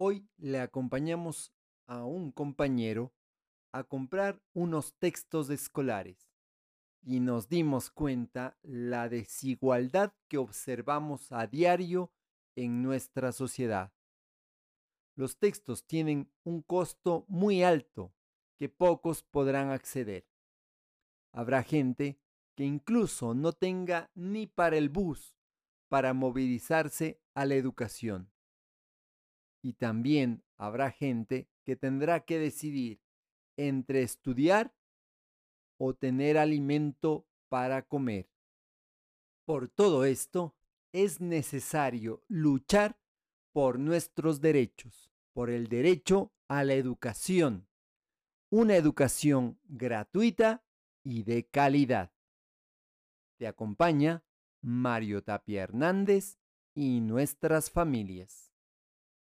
Hoy le acompañamos a un compañero a comprar unos textos escolares y nos dimos cuenta la desigualdad que observamos a diario en nuestra sociedad. Los textos tienen un costo muy alto que pocos podrán acceder. Habrá gente que incluso no tenga ni para el bus para movilizarse a la educación. Y también habrá gente que tendrá que decidir entre estudiar o tener alimento para comer. Por todo esto, es necesario luchar por nuestros derechos, por el derecho a la educación, una educación gratuita y de calidad. Te acompaña Mario Tapia Hernández y nuestras familias.